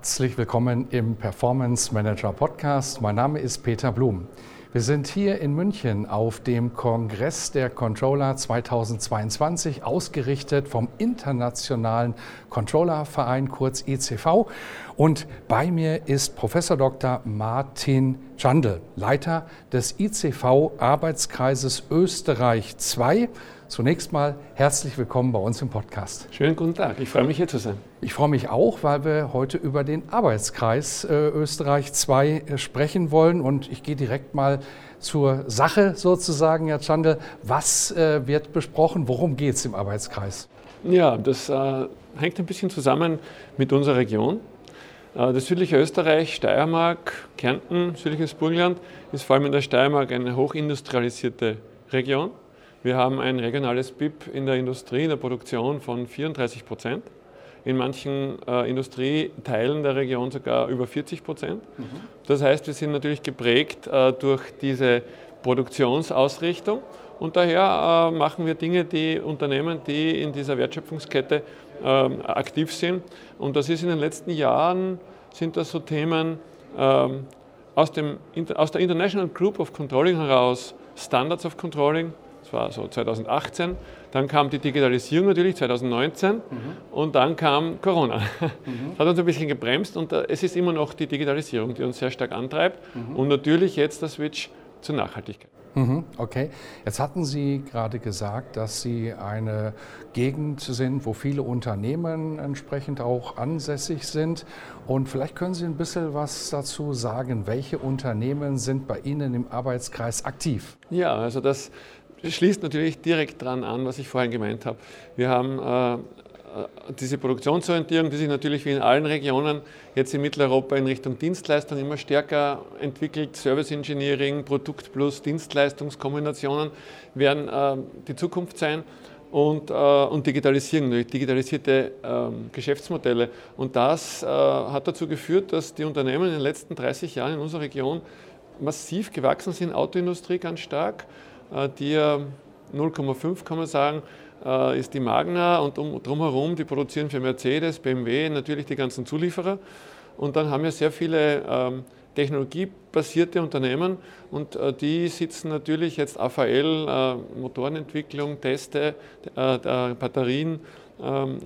Herzlich willkommen im Performance Manager Podcast. Mein Name ist Peter Blum. Wir sind hier in München auf dem Kongress der Controller 2022, ausgerichtet vom Internationalen Controllerverein, kurz ICV. Und bei mir ist Professor Dr. Martin Schandl, Leiter des ICV Arbeitskreises Österreich II. Zunächst mal herzlich willkommen bei uns im Podcast. Schönen guten Tag, ich freue mich hier zu sein. Ich freue mich auch, weil wir heute über den Arbeitskreis äh, Österreich 2 äh, sprechen wollen und ich gehe direkt mal zur Sache sozusagen, Herr Chandel. Was äh, wird besprochen? Worum geht es im Arbeitskreis? Ja, das äh, hängt ein bisschen zusammen mit unserer Region. Äh, das südliche Österreich, Steiermark, Kärnten, südliches Burgenland ist vor allem in der Steiermark eine hochindustrialisierte Region. Wir haben ein regionales BIP in der Industrie, in der Produktion von 34 Prozent. In manchen äh, Industrieteilen der Region sogar über 40 Prozent. Mhm. Das heißt, wir sind natürlich geprägt äh, durch diese Produktionsausrichtung und daher äh, machen wir Dinge, die Unternehmen, die in dieser Wertschöpfungskette ähm, aktiv sind. Und das ist in den letzten Jahren, sind das so Themen ähm, aus, dem, aus der International Group of Controlling heraus, Standards of Controlling, das war so 2018. Dann kam die Digitalisierung natürlich 2019 mhm. und dann kam Corona. Mhm. Das hat uns ein bisschen gebremst und äh, es ist immer noch die Digitalisierung, die uns sehr stark antreibt mhm. und natürlich jetzt der Switch zur Nachhaltigkeit. Mhm, okay, jetzt hatten Sie gerade gesagt, dass Sie eine Gegend sind, wo viele Unternehmen entsprechend auch ansässig sind. Und vielleicht können Sie ein bisschen was dazu sagen. Welche Unternehmen sind bei Ihnen im Arbeitskreis aktiv? Ja, also das schließt natürlich direkt daran an, was ich vorhin gemeint habe. Wir haben äh, diese Produktionsorientierung, die sich natürlich wie in allen Regionen jetzt in Mitteleuropa in Richtung Dienstleistung immer stärker entwickelt. Service Engineering, Produkt plus Dienstleistungskombinationen werden äh, die Zukunft sein. Und, äh, und Digitalisierung, digitalisierte ähm, Geschäftsmodelle. Und das äh, hat dazu geführt, dass die Unternehmen in den letzten 30 Jahren in unserer Region massiv gewachsen sind, Autoindustrie ganz stark, äh, die 0,5 kann man sagen, äh, ist die Magna und um, drumherum, die produzieren für Mercedes, BMW, natürlich die ganzen Zulieferer. Und dann haben wir sehr viele ähm, technologiebasierte Unternehmen und äh, die sitzen natürlich jetzt AVL, äh, Motorenentwicklung, Teste, äh, Batterien, ähm,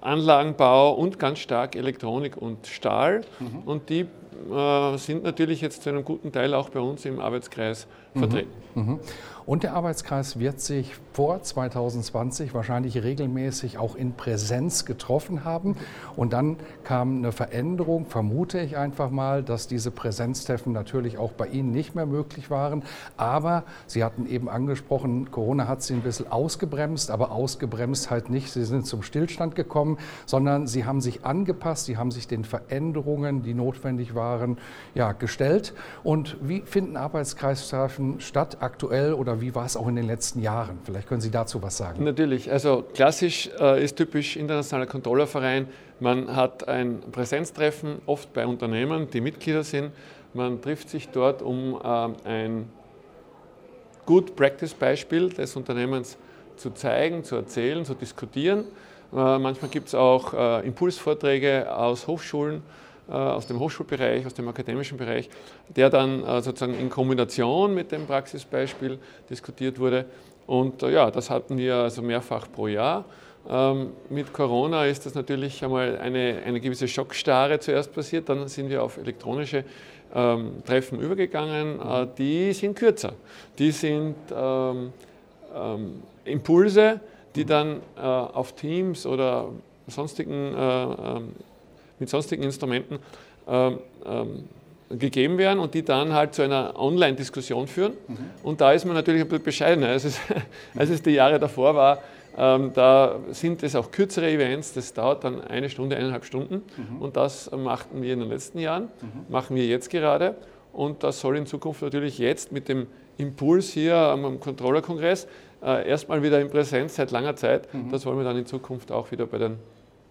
Anlagenbau und ganz stark Elektronik und Stahl. Mhm. Und die äh, sind natürlich jetzt zu einem guten Teil auch bei uns im Arbeitskreis mhm. vertreten. Mhm. Und der Arbeitskreis wird sich vor 2020 wahrscheinlich regelmäßig auch in Präsenz getroffen haben. Und dann kam eine Veränderung, vermute ich einfach mal, dass diese Präsenztreffen natürlich auch bei Ihnen nicht mehr möglich waren. Aber Sie hatten eben angesprochen, Corona hat Sie ein bisschen ausgebremst, aber ausgebremst halt nicht. Sie sind zum Stillstand gekommen, sondern Sie haben sich angepasst, Sie haben sich den Veränderungen, die notwendig waren, ja, gestellt. Und wie finden Arbeitskreistreffen statt aktuell oder wie war es auch in den letzten Jahren? Vielleicht können Sie dazu was sagen. Natürlich. Also klassisch äh, ist typisch internationaler Controllerverein. Man hat ein Präsenztreffen, oft bei Unternehmen, die Mitglieder sind. Man trifft sich dort, um äh, ein Good Practice Beispiel des Unternehmens zu zeigen, zu erzählen, zu diskutieren. Äh, manchmal gibt es auch äh, Impulsvorträge aus Hochschulen aus dem Hochschulbereich, aus dem akademischen Bereich, der dann äh, sozusagen in Kombination mit dem Praxisbeispiel diskutiert wurde. Und äh, ja, das hatten wir also mehrfach pro Jahr. Ähm, mit Corona ist das natürlich einmal eine, eine gewisse Schockstarre zuerst passiert, dann sind wir auf elektronische ähm, Treffen übergegangen. Äh, die sind kürzer. Die sind ähm, ähm, Impulse, die dann äh, auf Teams oder sonstigen äh, ähm, mit sonstigen Instrumenten ähm, ähm, gegeben werden und die dann halt zu einer Online-Diskussion führen. Mhm. Und da ist man natürlich ein bisschen bescheidener, als es, als es die Jahre davor war. Ähm, da sind es auch kürzere Events, das dauert dann eine Stunde, eineinhalb Stunden. Mhm. Und das machten wir in den letzten Jahren, mhm. machen wir jetzt gerade. Und das soll in Zukunft natürlich jetzt mit dem Impuls hier am Controller-Kongress äh, erstmal wieder in Präsenz seit langer Zeit. Mhm. Das wollen wir dann in Zukunft auch wieder bei den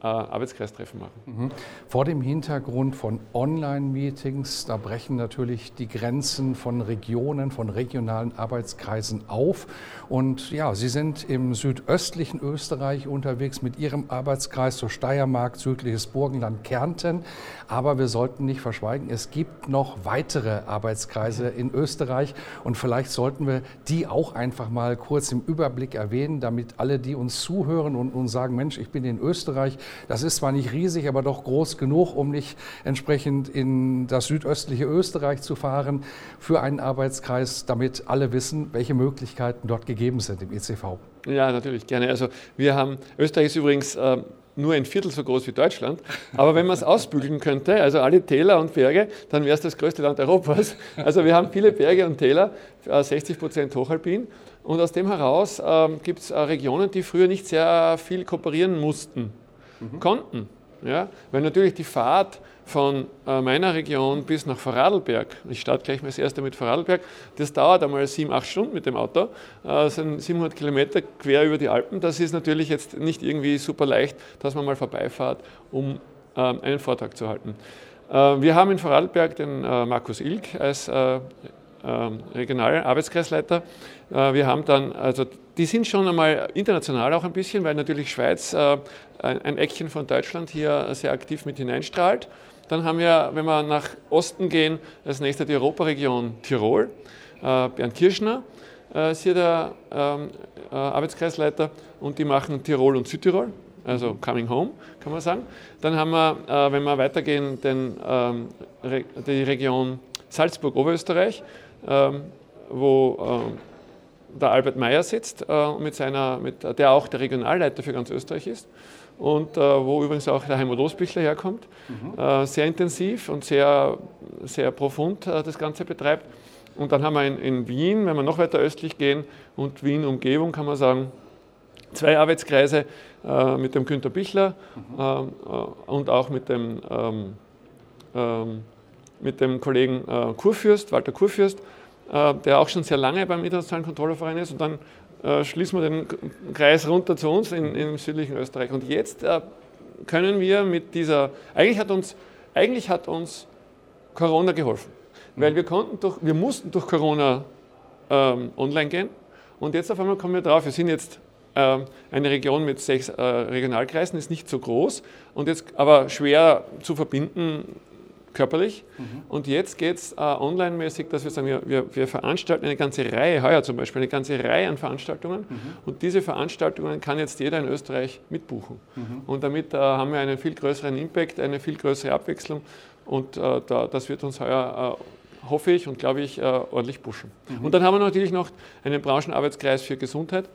Arbeitskreistreffen machen. Mhm. Vor dem Hintergrund von Online-Meetings, da brechen natürlich die Grenzen von Regionen, von regionalen Arbeitskreisen auf. Und ja, Sie sind im südöstlichen Österreich unterwegs mit Ihrem Arbeitskreis, so Steiermark, südliches Burgenland, Kärnten. Aber wir sollten nicht verschweigen, es gibt noch weitere Arbeitskreise in Österreich. Und vielleicht sollten wir die auch einfach mal kurz im Überblick erwähnen, damit alle, die uns zuhören und uns sagen, Mensch, ich bin in Österreich, das ist zwar nicht riesig, aber doch groß genug, um nicht entsprechend in das südöstliche Österreich zu fahren für einen Arbeitskreis, damit alle wissen, welche Möglichkeiten dort gegeben sind im ECV. Ja, natürlich, gerne. Also wir haben, Österreich ist übrigens äh, nur ein Viertel so groß wie Deutschland, aber wenn man es ausbügeln könnte, also alle Täler und Berge, dann wäre es das größte Land Europas. Also wir haben viele Berge und Täler, 60 äh, Prozent hochalpin und aus dem heraus äh, gibt es Regionen, die früher nicht sehr viel kooperieren mussten mhm. konnten. Ja? Weil natürlich die Fahrt von äh, meiner Region bis nach Vorarlberg, ich starte gleich mal das erste mit Vorarlberg, das dauert einmal sieben, acht Stunden mit dem Auto, äh, das sind 700 Kilometer quer über die Alpen. Das ist natürlich jetzt nicht irgendwie super leicht, dass man mal vorbeifahrt, um äh, einen Vortrag zu halten. Äh, wir haben in Vorarlberg den Markus Ilk als äh, ähm, regionalen Arbeitskreisleiter. wir haben dann, also die sind schon einmal international auch ein bisschen, weil natürlich Schweiz ein Eckchen von Deutschland hier sehr aktiv mit hineinstrahlt. Dann haben wir, wenn wir nach Osten gehen, als nächster die Europaregion Tirol. Äh, Bernd Kirschner äh, ist hier der ähm, äh, Arbeitskreisleiter und die machen Tirol und Südtirol, also Coming Home, kann man sagen. Dann haben wir, wenn wir weitergehen, den, ähm, die Region Salzburg-Oberösterreich, ähm, wo der Albert Meyer sitzt, mit seiner, mit, der auch der Regionalleiter für ganz Österreich ist und äh, wo übrigens auch der Heimat Osbichler herkommt, mhm. äh, sehr intensiv und sehr, sehr profund äh, das Ganze betreibt. Und dann haben wir in, in, Wien, wenn wir noch weiter östlich gehen und Wien-Umgebung, kann man sagen, zwei Arbeitskreise äh, mit dem Günter Bichler mhm. Äh, und auch mit dem, ähm, ähm, mit dem Kollegen äh, Kurfürst, Walter Kurfürst, der auch schon sehr lange beim Internationalen Kontrollverein ist. Und dann äh, schließen wir den Kreis runter zu uns in, im südlichen Österreich. Und jetzt äh, können wir mit dieser, eigentlich hat uns, eigentlich hat uns Corona geholfen, weil wir konnten durch, wir mussten durch Corona ähm, online gehen und jetzt auf einmal kommen wir drauf, wir sind jetzt äh, eine Region mit sechs äh, Regionalkreisen, ist nicht so groß und jetzt aber schwer zu verbinden körperlich. Mhm. Und jetzt geht es äh, online-mäßig, dass wir sagen, wir, wir, wir, veranstalten eine ganze Reihe, heuer zum Beispiel, eine ganze Reihe an Veranstaltungen. Mhm. Und diese Veranstaltungen kann jetzt jeder in Österreich mitbuchen. Mhm. Und damit äh, haben wir einen viel größeren Impact, eine viel größere Abwechslung. Und äh, da, das wird uns heuer, äh, hoffe ich und glaube ich, äh, ordentlich pushen. Mhm. Und dann haben wir natürlich noch einen Branchenarbeitskreis für Gesundheit.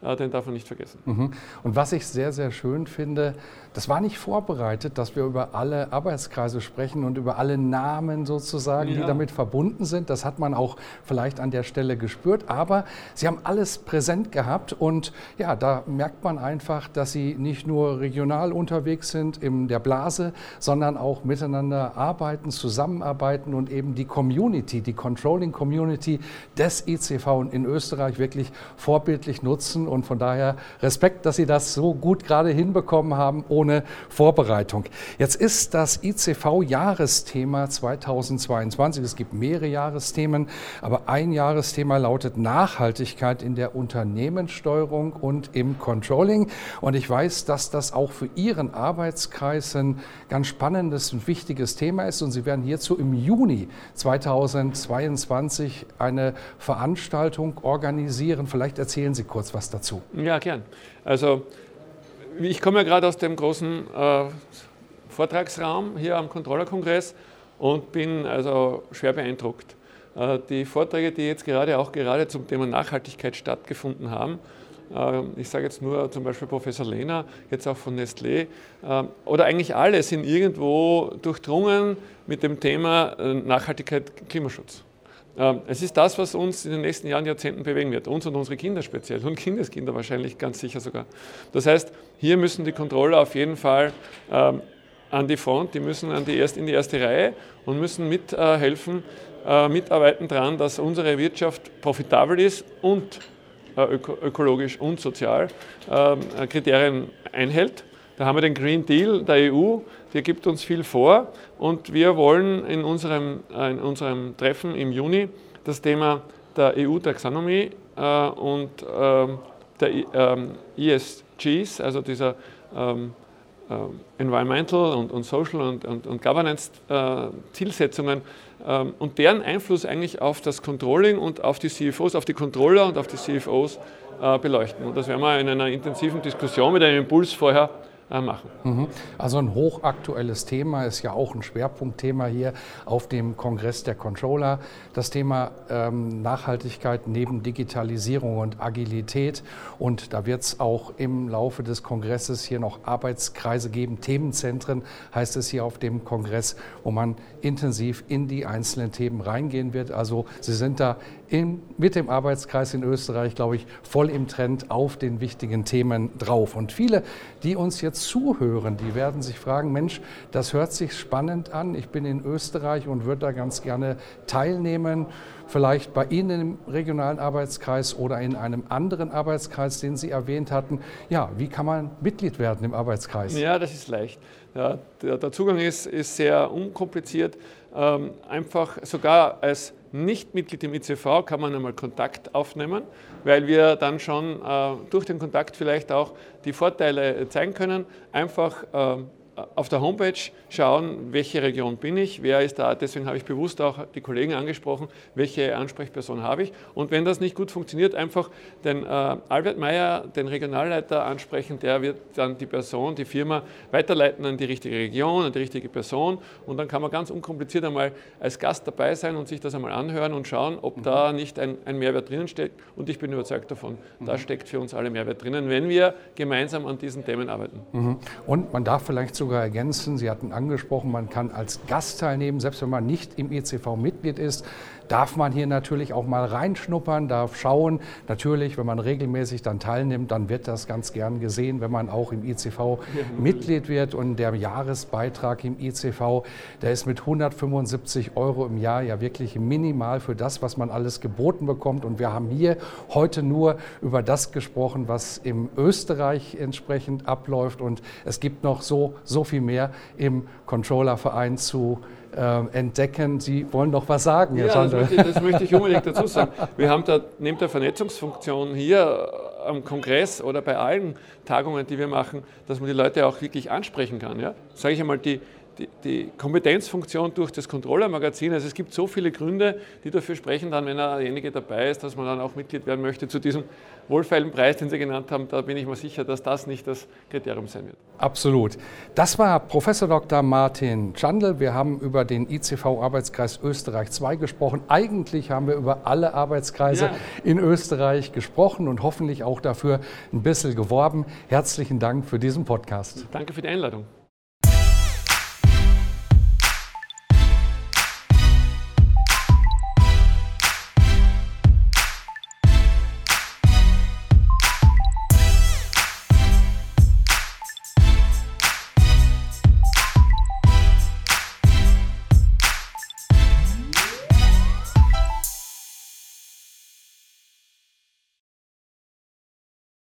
Äh, den darf man nicht vergessen. Mhm. Und was ich sehr, sehr schön finde, das war nicht vorbereitet, dass wir über alle Arbeitskreise sprechen und über alle Namen sozusagen, ja. die damit verbunden sind. Das hat man auch vielleicht an der Stelle gespürt. Aber Sie haben alles präsent gehabt und ja, da merkt man einfach, dass Sie nicht nur regional unterwegs sind in der Blase, sondern auch miteinander arbeiten, zusammenarbeiten und eben die Community, die Controlling Community des ICV in Österreich wirklich vorbildlich nutzen. Und von daher Respekt, dass Sie das so gut gerade hinbekommen haben, ohne Vorbereitung. Jetzt ist das ICV-Jahresthema 2022. Es gibt mehrere Jahresthemen, aber ein Jahresthema lautet Nachhaltigkeit in der Unternehmenssteuerung und im Controlling. Und ich weiß, dass das auch für Ihren Arbeitskreis ein ganz spannendes und wichtiges Thema ist. Und Sie werden hierzu im Juni 2022 eine Veranstaltung organisieren. Vielleicht erzählen Sie kurz was dazu. Ja, gern. Also ich komme ja gerade aus dem großen äh, Vortragsraum hier am Controllerkongress und bin also schwer beeindruckt. Äh, die Vorträge, die jetzt gerade auch gerade zum Thema Nachhaltigkeit stattgefunden haben, ich sage jetzt nur zum Beispiel Professor Lehner, jetzt auch von Nestlé, oder eigentlich alle sind irgendwo durchdrungen mit dem Thema Nachhaltigkeit, Klimaschutz. Ähm, es ist das, was uns in den nächsten Jahren, Jahrzehnten bewegen wird. Uns und unsere Kinder speziell und Kindeskinder wahrscheinlich ganz sicher sogar. Das heißt, hier müssen die Controller auf jeden Fall ähm, an die Front, die müssen an die erst, in die erste Reihe und müssen mithelfen, äh, äh, mitarbeiten daran, dass unsere Wirtschaft profitabel ist und äh, öko ökologisch und sozial ähm, Kriterien einhält. Da haben wir den Green Deal der EU, der gibt uns viel vor und wir wollen in unserem, äh, in unserem Treffen im Juni das Thema der EU-Taxonomie äh, und ähm, der ähm, ESGs, also dieser ähm, äh, Environmental und, und Social und, und, und Governance-Zielsetzungen äh, ähm, und deren Einfluss eigentlich auf das Controlling und auf die CFOs, auf die Controller und auf die CFOs äh, beleuchten. Und das werden wir in einer intensiven Diskussion mit einem Impuls vorher machen. Mhm. Also ein hochaktuelles Thema ist ja auch ein Schwerpunktthema hier auf dem Kongress der Controller. Das Thema ähm, Nachhaltigkeit neben Digitalisierung und Agilität. Und da wird es auch im Laufe des Kongresses hier noch Arbeitskreise geben, Themenzentren heißt es hier auf dem Kongress, wo man intensiv in die einzelnen Themen reingehen wird. Also Sie sind da in, mit dem Arbeitskreis in Österreich, glaube ich, voll im Trend auf den wichtigen Themen drauf. Und viele, die uns jetzt zuhören, die werden sich fragen, Mensch, das hört sich spannend an. Ich bin in Österreich und würde da ganz gerne teilnehmen. Vielleicht bei Ihnen im regionalen Arbeitskreis oder in einem anderen Arbeitskreis, den Sie erwähnt hatten. Ja, wie kann man Mitglied werden im Arbeitskreis? Ja, das ist leicht. Ja, der, Zugang ist, ist sehr unkompliziert. Ähm, einfach sogar als Nicht-Mitglied im ICV kann man einmal Kontakt aufnehmen, weil wir dann schon äh, durch den Kontakt vielleicht auch die Vorteile zeigen können. Einfach äh, auf der Homepage schauen, welche Region bin ich, wer ist da. Deswegen habe ich bewusst auch die Kollegen angesprochen, welche Ansprechperson habe ich. Und wenn das nicht gut funktioniert, einfach den äh, Albert Meyer, den Regionalleiter ansprechen, der wird dann die Person, die Firma weiterleiten an die richtige Region, an die richtige Person. Und dann kann man ganz unkompliziert einmal als Gast dabei sein und sich das einmal anhören und schauen, ob mhm. da nicht ein, ein, Mehrwert drinnen steckt. Und ich bin überzeugt davon, mhm. da steckt für uns alle Mehrwert drinnen, wenn wir gemeinsam an diesen Themen arbeiten. Mhm. Und man darf vielleicht so sogar ergänzen. Sie hatten angesprochen, man kann als Gast teilnehmen, selbst wenn man nicht im ECV Mitglied ist darf man hier natürlich auch mal reinschnuppern, darf schauen. Natürlich, wenn man regelmäßig dann teilnimmt, dann wird das ganz gern gesehen, wenn man auch im ICV Mitglied wird. Und der Jahresbeitrag im ICV, der ist mit 175 Euro im Jahr ja wirklich minimal für das, was man alles geboten bekommt. Und wir haben hier heute nur über das gesprochen, was im Österreich entsprechend abläuft. Und es gibt noch so, so viel mehr im Controllerverein zu äh, entdecken. Sie wollen doch was sagen, ja, das möchte, das möchte, ich unbedingt dazu sagen. Wir haben da neben der Vernetzungsfunktion hier am Kongress oder bei allen Tagungen, die wir machen, dass man die Leute auch wirklich ansprechen kann. Ja? Sage ich einmal, die, die, die Kompetenzfunktion durch das Controller-Magazin. Also es gibt so viele Gründe, die dafür sprechen, dann, wenn derjenige dabei ist, dass man dann auch Mitglied werden möchte zu diesem wohlfeilen Preis, den Sie genannt haben. Da bin ich mir sicher, dass das nicht das Kriterium sein wird. Absolut. Das war Professor Dr. Martin Schandl. Wir haben über den ICV-Arbeitskreis Österreich 2 gesprochen. Eigentlich haben wir über alle Arbeitskreise ja. in Österreich gesprochen und hoffentlich auch dafür ein bisschen geworben. Herzlichen Dank für diesen Podcast. Danke für die Einladung.